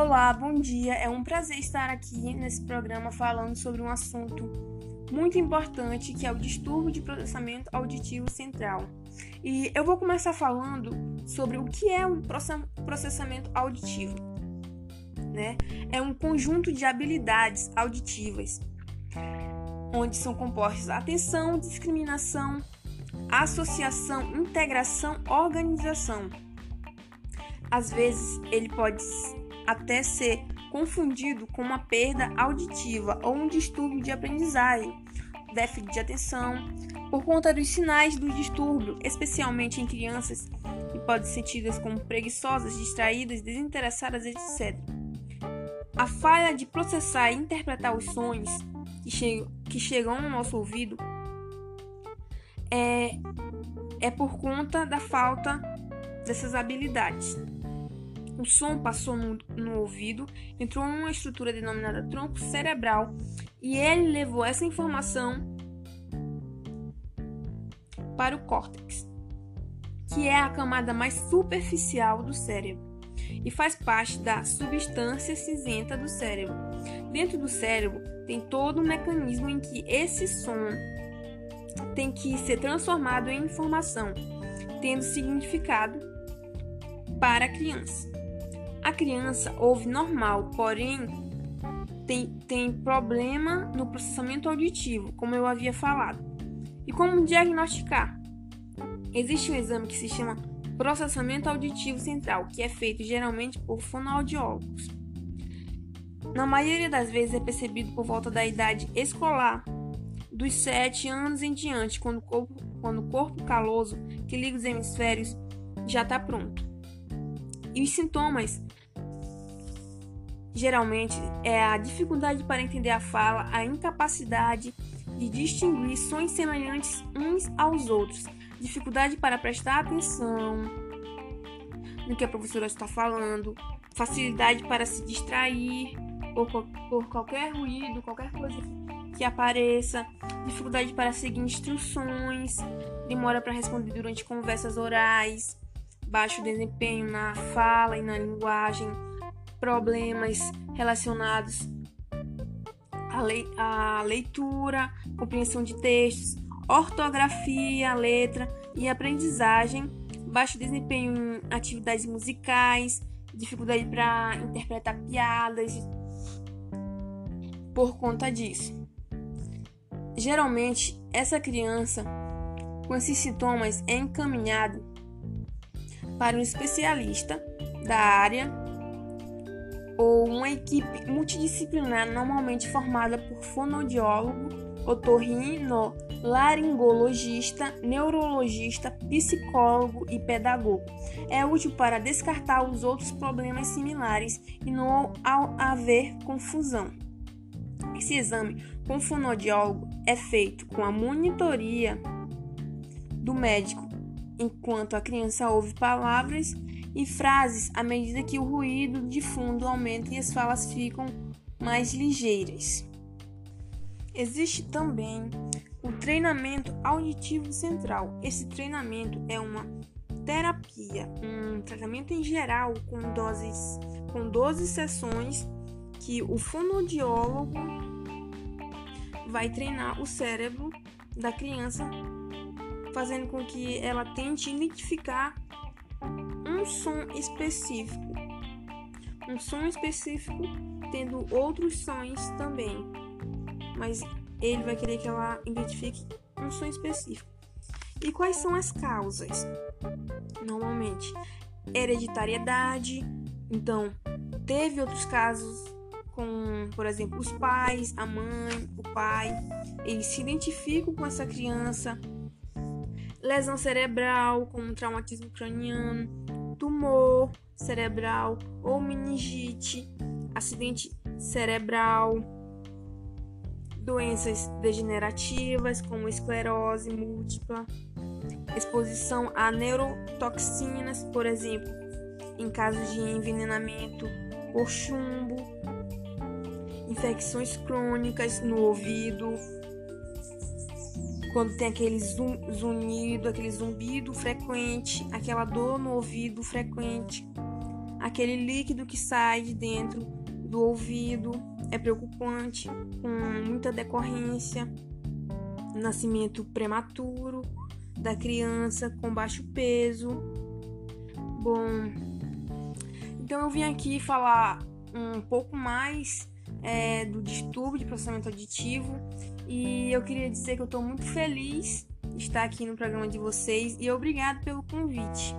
Olá, bom dia. É um prazer estar aqui nesse programa falando sobre um assunto muito importante que é o distúrbio de processamento auditivo central. E eu vou começar falando sobre o que é um processamento auditivo. Né? É um conjunto de habilidades auditivas onde são compostos atenção, discriminação, associação, integração, organização. Às vezes ele pode até ser confundido com uma perda auditiva ou um distúrbio de aprendizagem, déficit de atenção, por conta dos sinais do distúrbio, especialmente em crianças que podem ser tidas como preguiçosas, distraídas, desinteressadas, etc. A falha de processar e interpretar os sonhos que, que chegam ao nosso ouvido é, é por conta da falta dessas habilidades. O som passou no, no ouvido, entrou em uma estrutura denominada tronco cerebral e ele levou essa informação para o córtex, que é a camada mais superficial do cérebro e faz parte da substância cinzenta do cérebro. Dentro do cérebro tem todo um mecanismo em que esse som tem que ser transformado em informação, tendo significado para a criança. A criança ouve normal, porém tem, tem problema no processamento auditivo, como eu havia falado. E como diagnosticar? Existe um exame que se chama processamento auditivo central, que é feito geralmente por fonoaudiólogos. Na maioria das vezes é percebido por volta da idade escolar, dos 7 anos em diante, quando o corpo, quando o corpo caloso que liga os hemisférios já está pronto. E os sintomas geralmente é a dificuldade para entender a fala, a incapacidade de distinguir sons semelhantes uns aos outros, dificuldade para prestar atenção no que a professora está falando, facilidade para se distrair por, por qualquer ruído, qualquer coisa que apareça, dificuldade para seguir instruções, demora para responder durante conversas orais, baixo desempenho na fala e na linguagem problemas relacionados à, à leitura, compreensão de textos, ortografia, letra e aprendizagem, baixo desempenho em atividades musicais, dificuldade para interpretar piadas por conta disso. Geralmente, essa criança com esses sintomas é encaminhado para um especialista da área ou uma equipe multidisciplinar normalmente formada por fonoaudiólogo, otorrino, laringologista, neurologista, psicólogo e pedagogo. É útil para descartar os outros problemas similares e não haver confusão. Esse exame com fonoaudiólogo é feito com a monitoria do médico enquanto a criança ouve palavras e frases à medida que o ruído de fundo aumenta e as falas ficam mais ligeiras. Existe também o treinamento auditivo central. Esse treinamento é uma terapia, um tratamento em geral com doses com 12 sessões que o fonoaudiólogo vai treinar o cérebro da criança, fazendo com que ela tente identificar um som específico. Um som específico tendo outros sons também. Mas ele vai querer que ela identifique um som específico. E quais são as causas? Normalmente, hereditariedade. Então, teve outros casos com, por exemplo, os pais, a mãe, o pai, eles se identificam com essa criança. Lesão cerebral, como traumatismo craniano, tumor cerebral ou meningite, acidente cerebral, doenças degenerativas como esclerose múltipla, exposição a neurotoxinas, por exemplo, em casos de envenenamento por chumbo, infecções crônicas no ouvido, quando tem aquele zunido, aquele zumbido frequente, aquela dor no ouvido frequente, aquele líquido que sai de dentro do ouvido é preocupante, com muita decorrência, nascimento prematuro da criança com baixo peso. Bom, então eu vim aqui falar um pouco mais é, do distúrbio de processamento auditivo e eu queria dizer que eu estou muito feliz de estar aqui no programa de vocês e obrigado pelo convite.